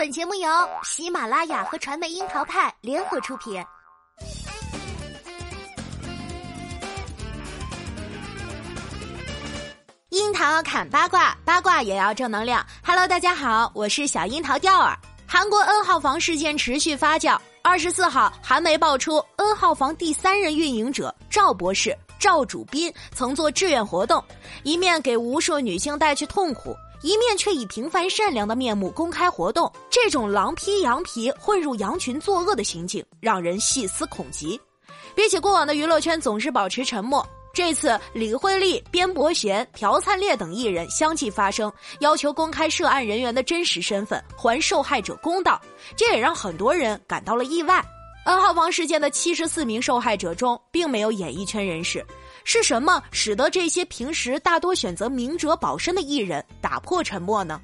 本节目由喜马拉雅和传媒樱桃派联合出品。樱桃砍八卦，八卦也要正能量。Hello，大家好，我是小樱桃钓儿。韩国 N 号房事件持续发酵。二十四号，韩媒爆出 N 号房第三任运营者赵博士赵主斌曾做志愿活动，一面给无数女性带去痛苦。一面却以平凡善良的面目公开活动，这种狼披羊皮混入羊群作恶的行径，让人细思恐极。比起过往的娱乐圈总是保持沉默，这次李惠利、边伯贤、朴灿烈等艺人相继发声，要求公开涉案人员的真实身份，还受害者公道。这也让很多人感到了意外。N 号房事件的七十四名受害者中，并没有演艺圈人士。是什么使得这些平时大多选择明哲保身的艺人打破沉默呢？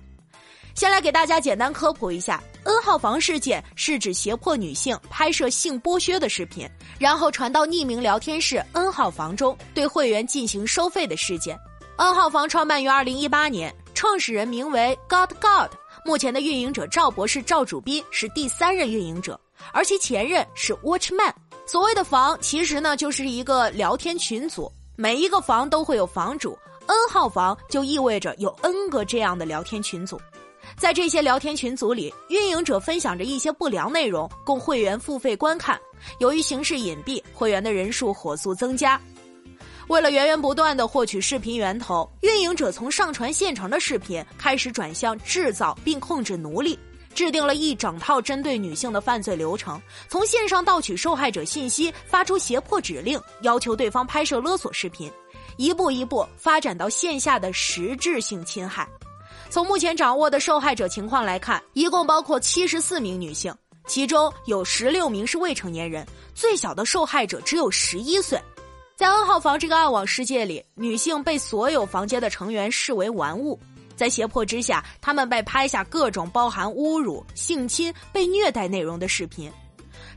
先来给大家简单科普一下，N 号房事件是指胁迫女性拍摄性剥削的视频，然后传到匿名聊天室 N 号房中，对会员进行收费的事件。N 号房创办于二零一八年，创始人名为 God God，目前的运营者赵博士赵主斌是第三任运营者，而其前任是 Watchman。所谓的房，其实呢就是一个聊天群组，每一个房都会有房主，N 号房就意味着有 N 个这样的聊天群组，在这些聊天群组里，运营者分享着一些不良内容，供会员付费观看。由于形式隐蔽，会员的人数火速增加。为了源源不断的获取视频源头，运营者从上传现成的视频开始转向制造并控制奴隶。制定了一整套针对女性的犯罪流程，从线上盗取受害者信息，发出胁迫指令，要求对方拍摄勒索视频，一步一步发展到线下的实质性侵害。从目前掌握的受害者情况来看，一共包括七十四名女性，其中有十六名是未成年人，最小的受害者只有十一岁。在 N 号房这个暗网世界里，女性被所有房间的成员视为玩物。在胁迫之下，他们被拍下各种包含侮辱、性侵、被虐待内容的视频。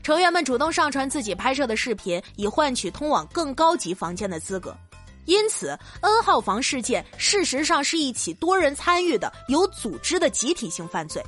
成员们主动上传自己拍摄的视频，以换取通往更高级房间的资格。因此，N 号房事件事实上是一起多人参与的有组织的集体性犯罪。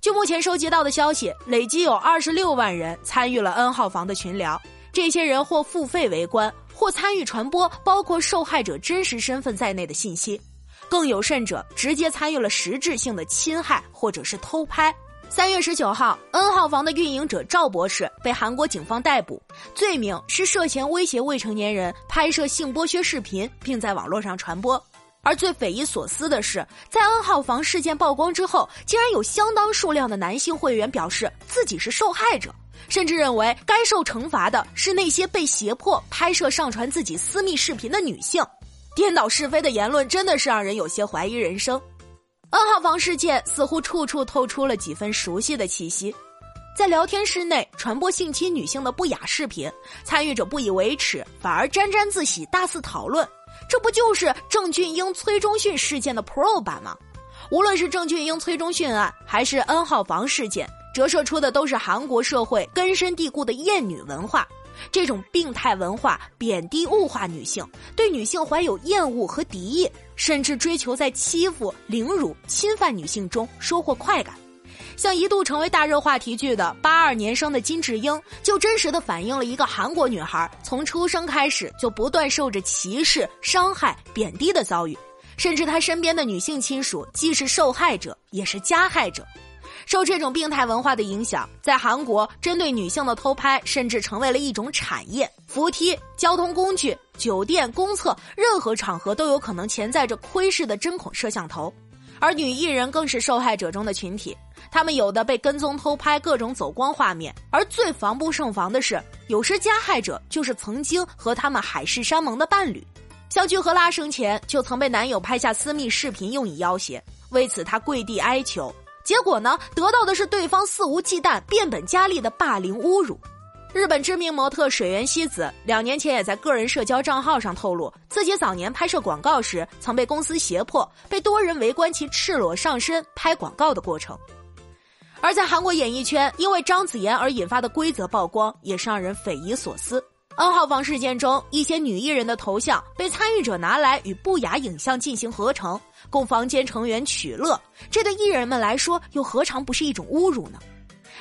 据目前收集到的消息，累计有二十六万人参与了 N 号房的群聊。这些人或付费围观，或参与传播包括受害者真实身份在内的信息。更有甚者，直接参与了实质性的侵害或者是偷拍。三月十九号，N 号房的运营者赵博士被韩国警方逮捕，罪名是涉嫌威胁未成年人拍摄性剥削视频，并在网络上传播。而最匪夷所思的是，在 N 号房事件曝光之后，竟然有相当数量的男性会员表示自己是受害者，甚至认为该受惩罚的是那些被胁迫拍摄、上传自己私密视频的女性。颠倒是非的言论真的是让人有些怀疑人生。N 号房事件似乎处处透出了几分熟悉的气息，在聊天室内传播性侵女性的不雅视频，参与者不以为耻，反而沾沾自喜，大肆讨论。这不就是郑俊英、崔中训事件的 Pro 版吗？无论是郑俊英、崔中训案，还是 N 号房事件，折射出的都是韩国社会根深蒂固的厌女文化。这种病态文化贬低物化女性，对女性怀有厌恶和敌意，甚至追求在欺负、凌辱、侵犯女性中收获快感。像一度成为大热话题剧的八二年生的金智英，就真实的反映了一个韩国女孩从出生开始就不断受着歧视、伤害、贬低的遭遇，甚至她身边的女性亲属既是受害者，也是加害者。受这种病态文化的影响，在韩国，针对女性的偷拍甚至成为了一种产业。扶梯、交通工具、酒店、公厕，任何场合都有可能潜在着窥视的针孔摄像头。而女艺人更是受害者中的群体，她们有的被跟踪偷拍各种走光画面，而最防不胜防的是，有时加害者就是曾经和他们海誓山盟的伴侣。像具荷拉生前就曾被男友拍下私密视频用以要挟，为此她跪地哀求。结果呢，得到的是对方肆无忌惮、变本加厉的霸凌侮辱。日本知名模特水原希子两年前也在个人社交账号上透露，自己早年拍摄广告时曾被公司胁迫，被多人围观其赤裸上身拍广告的过程。而在韩国演艺圈，因为张子妍而引发的规则曝光，也是让人匪夷所思。N 号房事件中，一些女艺人的头像被参与者拿来与不雅影像进行合成，供房间成员取乐。这对艺人们来说，又何尝不是一种侮辱呢？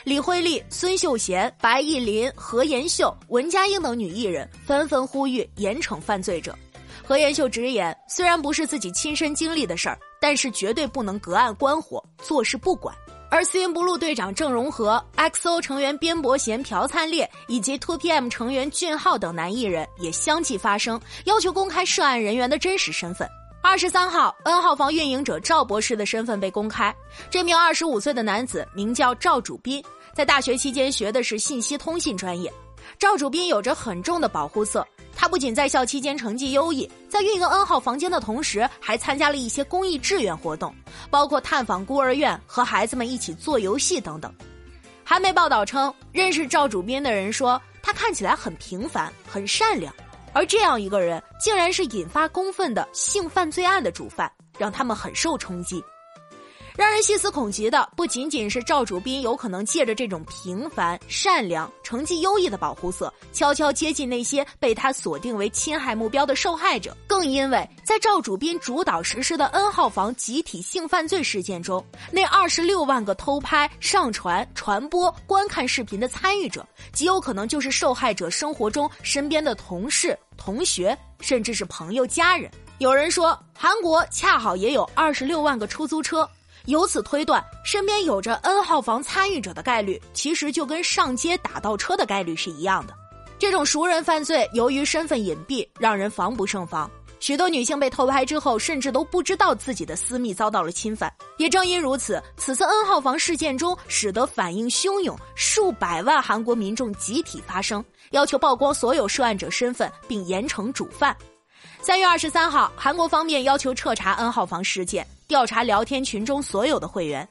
李惠利、孙秀贤、白艺林、何妍秀、文佳英等女艺人纷纷呼吁严惩犯罪者。何妍秀直言，虽然不是自己亲身经历的事儿，但是绝对不能隔岸观火，坐视不管。而 CNBLUE 队长郑容和、XO 成员边伯贤、朴灿烈以及 T O P M 成员俊昊等男艺人也相继发声，要求公开涉案人员的真实身份。二十三号，N 号房运营者赵博士的身份被公开。这名二十五岁的男子名叫赵主斌，在大学期间学的是信息通信专业。赵主斌有着很重的保护色。他不仅在校期间成绩优异，在运营 N 号房间的同时，还参加了一些公益志愿活动，包括探访孤儿院、和孩子们一起做游戏等等。韩媒报道称，认识赵主编的人说，他看起来很平凡、很善良，而这样一个人，竟然是引发公愤的性犯罪案的主犯，让他们很受冲击。让人细思恐极的不仅仅是赵主斌有可能借着这种平凡、善良、成绩优异的保护色，悄悄接近那些被他锁定为侵害目标的受害者，更因为在赵主斌主导实施的 N 号房集体性犯罪事件中，那二十六万个偷拍、上传、传播、观看视频的参与者，极有可能就是受害者生活中身边的同事、同学，甚至是朋友、家人。有人说，韩国恰好也有二十六万个出租车。由此推断，身边有着 N 号房参与者的概率，其实就跟上街打到车的概率是一样的。这种熟人犯罪，由于身份隐蔽，让人防不胜防。许多女性被偷拍之后，甚至都不知道自己的私密遭到了侵犯。也正因如此，此次 N 号房事件中，使得反应汹涌，数百万韩国民众集体发声，要求曝光所有涉案者身份，并严惩主犯。三月二十三号，韩国方面要求彻查 N 号房事件。调查聊天群中所有的会员，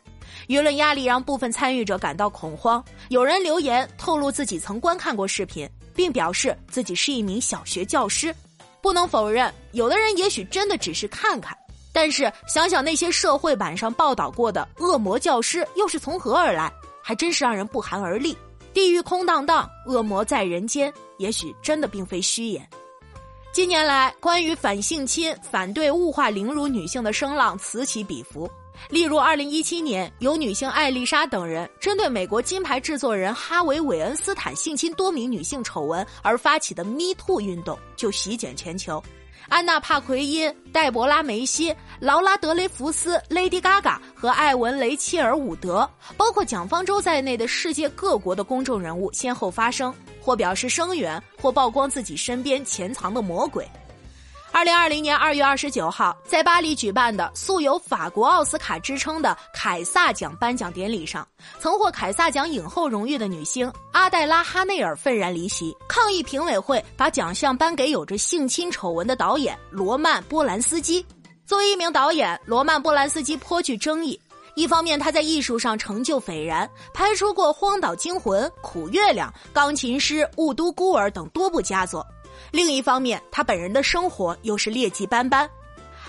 舆论压力让部分参与者感到恐慌。有人留言透露自己曾观看过视频，并表示自己是一名小学教师。不能否认，有的人也许真的只是看看。但是想想那些社会版上报道过的恶魔教师又是从何而来，还真是让人不寒而栗。地狱空荡荡，恶魔在人间，也许真的并非虚言。近年来，关于反性侵、反对物化凌辱女性的声浪此起彼伏。例如，二零一七年，有女性艾丽莎等人针对美国金牌制作人哈维·韦恩斯坦性侵多名女性丑闻而发起的 “Me Too” 运动就席卷全球。安娜·帕奎因、黛博拉·梅西、劳拉·德雷福斯、Lady Gaga 和艾文·雷切尔·伍德，包括蒋方舟在内的世界各国的公众人物先后发声。或表示声援，或曝光自己身边潜藏的魔鬼。二零二零年二月二十九号，在巴黎举办的素有“法国奥斯卡”之称的凯撒奖颁奖典礼上，曾获凯撒奖影后荣誉的女星阿黛拉·哈内尔愤然离席，抗议评委会把奖项颁给有着性侵丑闻的导演罗曼·波兰斯基。作为一名导演，罗曼·波兰斯基颇具争议。一方面，他在艺术上成就斐然，拍出过《荒岛惊魂》《苦月亮》《钢琴师》《雾都孤儿》等多部佳作；另一方面，他本人的生活又是劣迹斑斑。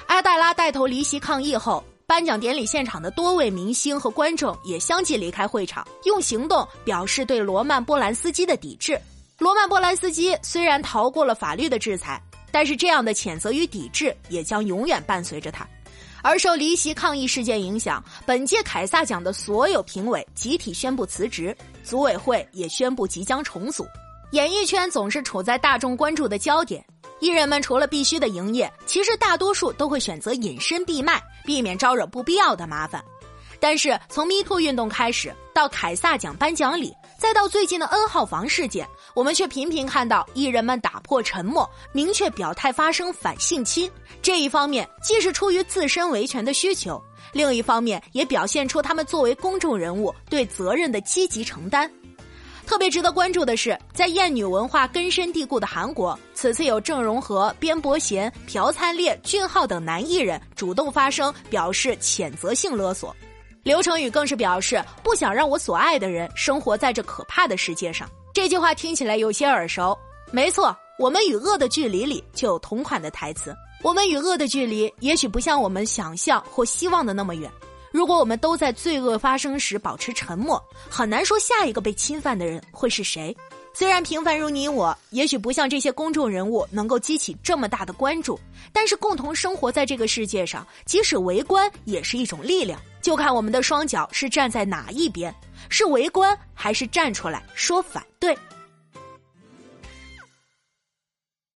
阿黛拉带头离席抗议后，颁奖典礼现场的多位明星和观众也相继离开会场，用行动表示对罗曼·波兰斯基的抵制。罗曼·波兰斯基虽然逃过了法律的制裁，但是这样的谴责与抵制也将永远伴随着他。而受离席抗议事件影响，本届凯撒奖的所有评委集体宣布辞职，组委会也宣布即将重组。演艺圈总是处在大众关注的焦点，艺人们除了必须的营业，其实大多数都会选择隐身闭麦，避免招惹不必要的麻烦。但是从 Me Too 运动开始，到凯撒奖颁奖礼，再到最近的 N 号房事件，我们却频频看到艺人们打破沉默，明确表态发声反性侵。这一方面既是出于自身维权的需求，另一方面也表现出他们作为公众人物对责任的积极承担。特别值得关注的是，在厌女文化根深蒂固的韩国，此次有郑容和、边伯贤、朴灿烈、俊昊等男艺人主动发声，表示谴责性勒索。刘成宇更是表示不想让我所爱的人生活在这可怕的世界上。这句话听起来有些耳熟。没错，我们与恶的距离里就有同款的台词。我们与恶的距离也许不像我们想象或希望的那么远。如果我们都在罪恶发生时保持沉默，很难说下一个被侵犯的人会是谁。虽然平凡如你我，也许不像这些公众人物能够激起这么大的关注，但是共同生活在这个世界上，即使围观也是一种力量。就看我们的双脚是站在哪一边，是围观还是站出来说反对。